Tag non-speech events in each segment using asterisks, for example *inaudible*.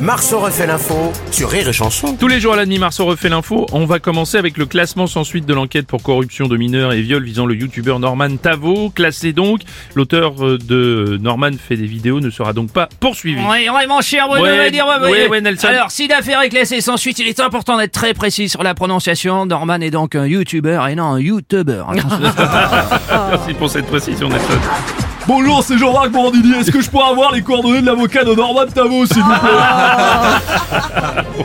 Marceau refait l'info sur Rire et Chanson. Tous les jours à la demi Marceau refait l'info. On va commencer avec le classement sans suite de l'enquête pour corruption de mineurs et viol visant le youtubeur Norman Tavo. Classé donc, l'auteur euh, de Norman fait des vidéos ne sera donc pas poursuivi. Oui, oui, mon cher Bruno, Ouais, va dire, ouais, ouais, ouais. ouais, Nelson. Alors, si l'affaire est classée sans suite, il est important d'être très précis sur la prononciation. Norman est donc un YouTuber et non un YouTuber. Attention. *laughs* Merci pour cette précision, Nelson. Bonjour, c'est Jean-Marc Morandini. Est-ce que je pourrais avoir les coordonnées de l'avocat de Norman Tavo, s'il vous plaît? *laughs*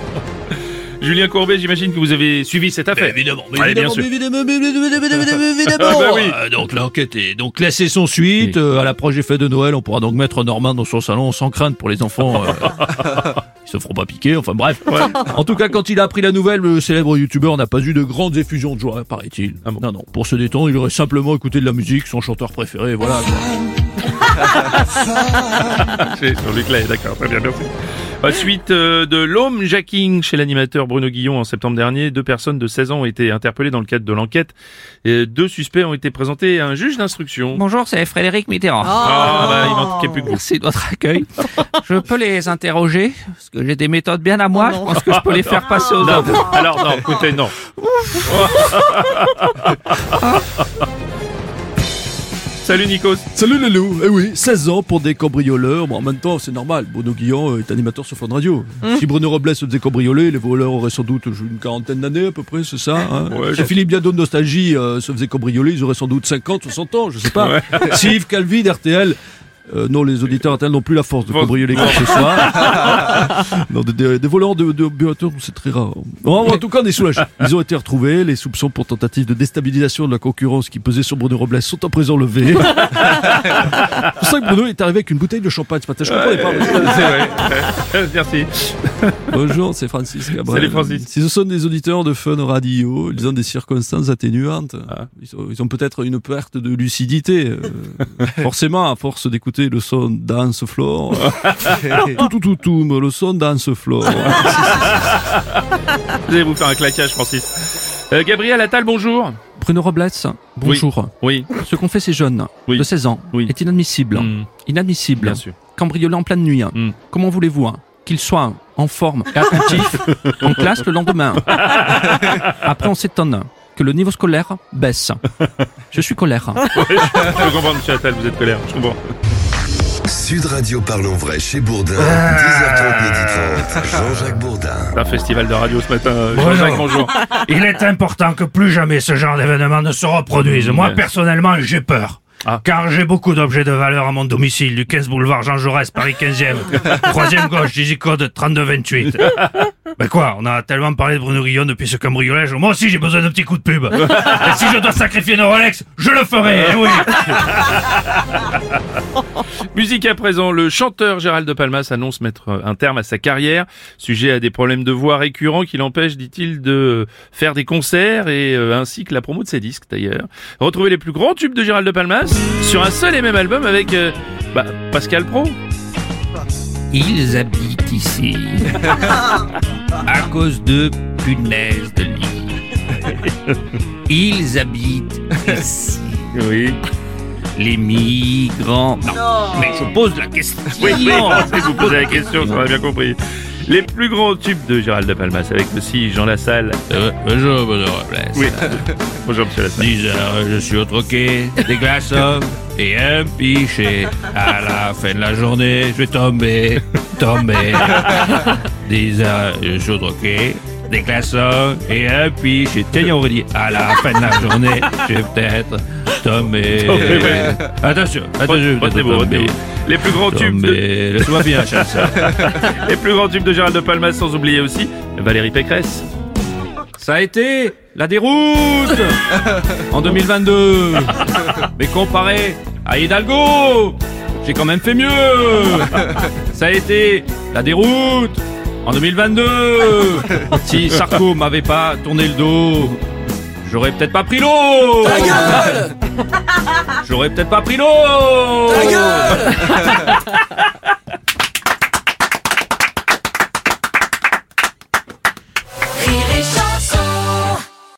Julien Courbet, j'imagine que vous avez suivi cette affaire. Évidemment, mais Ouais, bien évidemment, sûr. évidemment, mais évidemment, mais évidemment, mais évidemment. Ah bah oui. Euh, donc l'enquête est donc classée sans suite. Oui. Euh, à l'approche des fêtes de Noël, on pourra donc mettre Norman dans son salon sans crainte pour les enfants. euh, *laughs* se feront pas piquer. Enfin bref. *laughs* En tout cas, quand il a appris la nouvelle, le célèbre youtubeur n'a pas eu de grandes effusions de joie, paraît-il. Ah bon Non, non. Pour se détendre, il aurait simplement écouté de la musique, son chanteur préféré. Voilà. quoi. *laughs* C'est sur Luc Lay, d'accord, très bien, merci. À Suite euh, de l'homme jacking chez l'animateur Bruno Guillon en septembre dernier, deux personnes de 16 ans ont été interpellées dans le cadre de l'enquête. Et deux suspects ont été présentés à un juge d'instruction. Bonjour, c'est Frédéric Mitterrand. Ah, bah, il manquait plus que vous. Merci de votre accueil. Je peux les interroger parce que j'ai des méthodes bien à moi. Je pense que je peux les faire passer aux Non, autres. alors non, écoutez, non. *laughs* Salut Nikos. Salut les loups Eh oui, 16 ans pour des cambrioleurs. Bon, en même temps, c'est normal. Bruno Guillon est animateur sur Fun Radio. Si Bruno Robles se faisait cambrioler, les voleurs auraient sans doute une quarantaine d'années à peu près, c'est ça hein Ouais, Si Philippe Biado de Nostalgie euh, se faisait cambrioler, ils auraient sans doute 50, 60 ans, je sais pas. Si Yves Calvi d'RTL... euh, non, les auditeurs RTL n'ont plus la force de cambrioler quoi que ce soit. *laughs* non, des, des- des voleurs de, de c'est très rare. En tout cas, on est soulagés. Ils ont été retrouvés. Les soupçons pour tentative de déstabilisation de la concurrence qui pesait sur Bruno Robles sont à présent levés. *laughs* C'est pour ça que Bruno est arrivé avec une bouteille de champagne ce matin. Je comprenais pas. C'est vrai. *laughs* Merci. Bonjour, c'est Francis Cabrel. Salut, Francis. Si ce sont des auditeurs de Fun Radio, ils ont des circonstances atténuantes. Ah. Ils ont, ils ont peut-être une perte de lucidité. euh, forcément, à force d'écouter le son Dance Floor. *laughs* tout, tout, tout, tout, le son Dance Floor. *laughs* Vous allez vous faire un claquage, Francis. Euh, Gabriel Attal, bonjour. Bruno Robles, bonjour. Oui, Ce qu'ont fait ces jeunes Oui. de 16 ans Oui. est inadmissible. Mm, Inadmissible. bien sûr. Cambriolé en pleine nuit. Mm. Comment voulez-vous hein, qu'ils soient en forme et attentifs *laughs* en classe le lendemain? Après, on s'étonne que le niveau scolaire baisse. Je suis colère. Je peux comprendre, monsieur Attal, vous êtes colère. Je comprends. Sud Radio Parlons Vrai chez Bourdin, 10h30, midi 30. *laughs* Jean-Jacques Bourdin. Un festival de radio ce matin. euh, Jean-Jacques, bonjour. *laughs* Il est important que plus jamais ce genre d'événement ne se reproduise. Moi, Ouais. personnellement, j'ai peur. Ah. Car j'ai beaucoup d'objets de valeur à mon domicile, du 15 boulevard Jean Jaurès, Paris 15e, 3e *laughs* gauche, Digi Code 3228. Mais quoi, on a tellement parlé de Bruno Guillon depuis ce cambriolage, moi aussi j'ai besoin d'un petit coup de pub. *laughs* Et si je dois sacrifier nos Rolex, je le ferai, eh oui. *laughs* Musique à présent, le chanteur Gérald de Palmas annonce mettre un terme à sa carrière, sujet à des problèmes de voix récurrents qui l'empêchent, dit-il, de faire des concerts et euh, ainsi que la promo de ses disques d'ailleurs. Retrouvez les plus grands tubes de Gérald de Palmas sur un seul et même album avec euh, bah, Pascal Pro. Ils habitent ici *laughs* à cause de punaises de lit. Ils habitent ici. Oui. Les migrants. Non, mais je pose la question. Oui, oui, si vous posez la question, ça aurait bien compris. Les plus grands tubes de Gérald de Palmas avec aussi Jean Lassalle. Euh, bonjour, Robles. Oui. *laughs* Bonjour monsieur Lassalle. 10 heures, je suis au troquet, des glaçons et un pichet. À la fin de la journée, je vais tomber, tomber. 10 heures, je suis au troquet, des glaçons et un pichet. Tiens, on va dire, à la fin de la journée, je vais peut-être tomber. Ouais. Attention, attention, tomber. Les plus grands tubes de. Laisse-moi bien, *laughs* chasseur. les plus grands tubes de Gérald de Palmas, sans oublier aussi Valérie Pécresse. Ça a été la déroute *laughs* en 2022. Mais comparé à Hidalgo, j'ai quand même fait mieux. Ça a été la déroute en 2022. Si Sarko m'avait pas tourné le dos, j'aurais peut-être pas pris l'eau. J'aurais peut-être pas pris l'eau.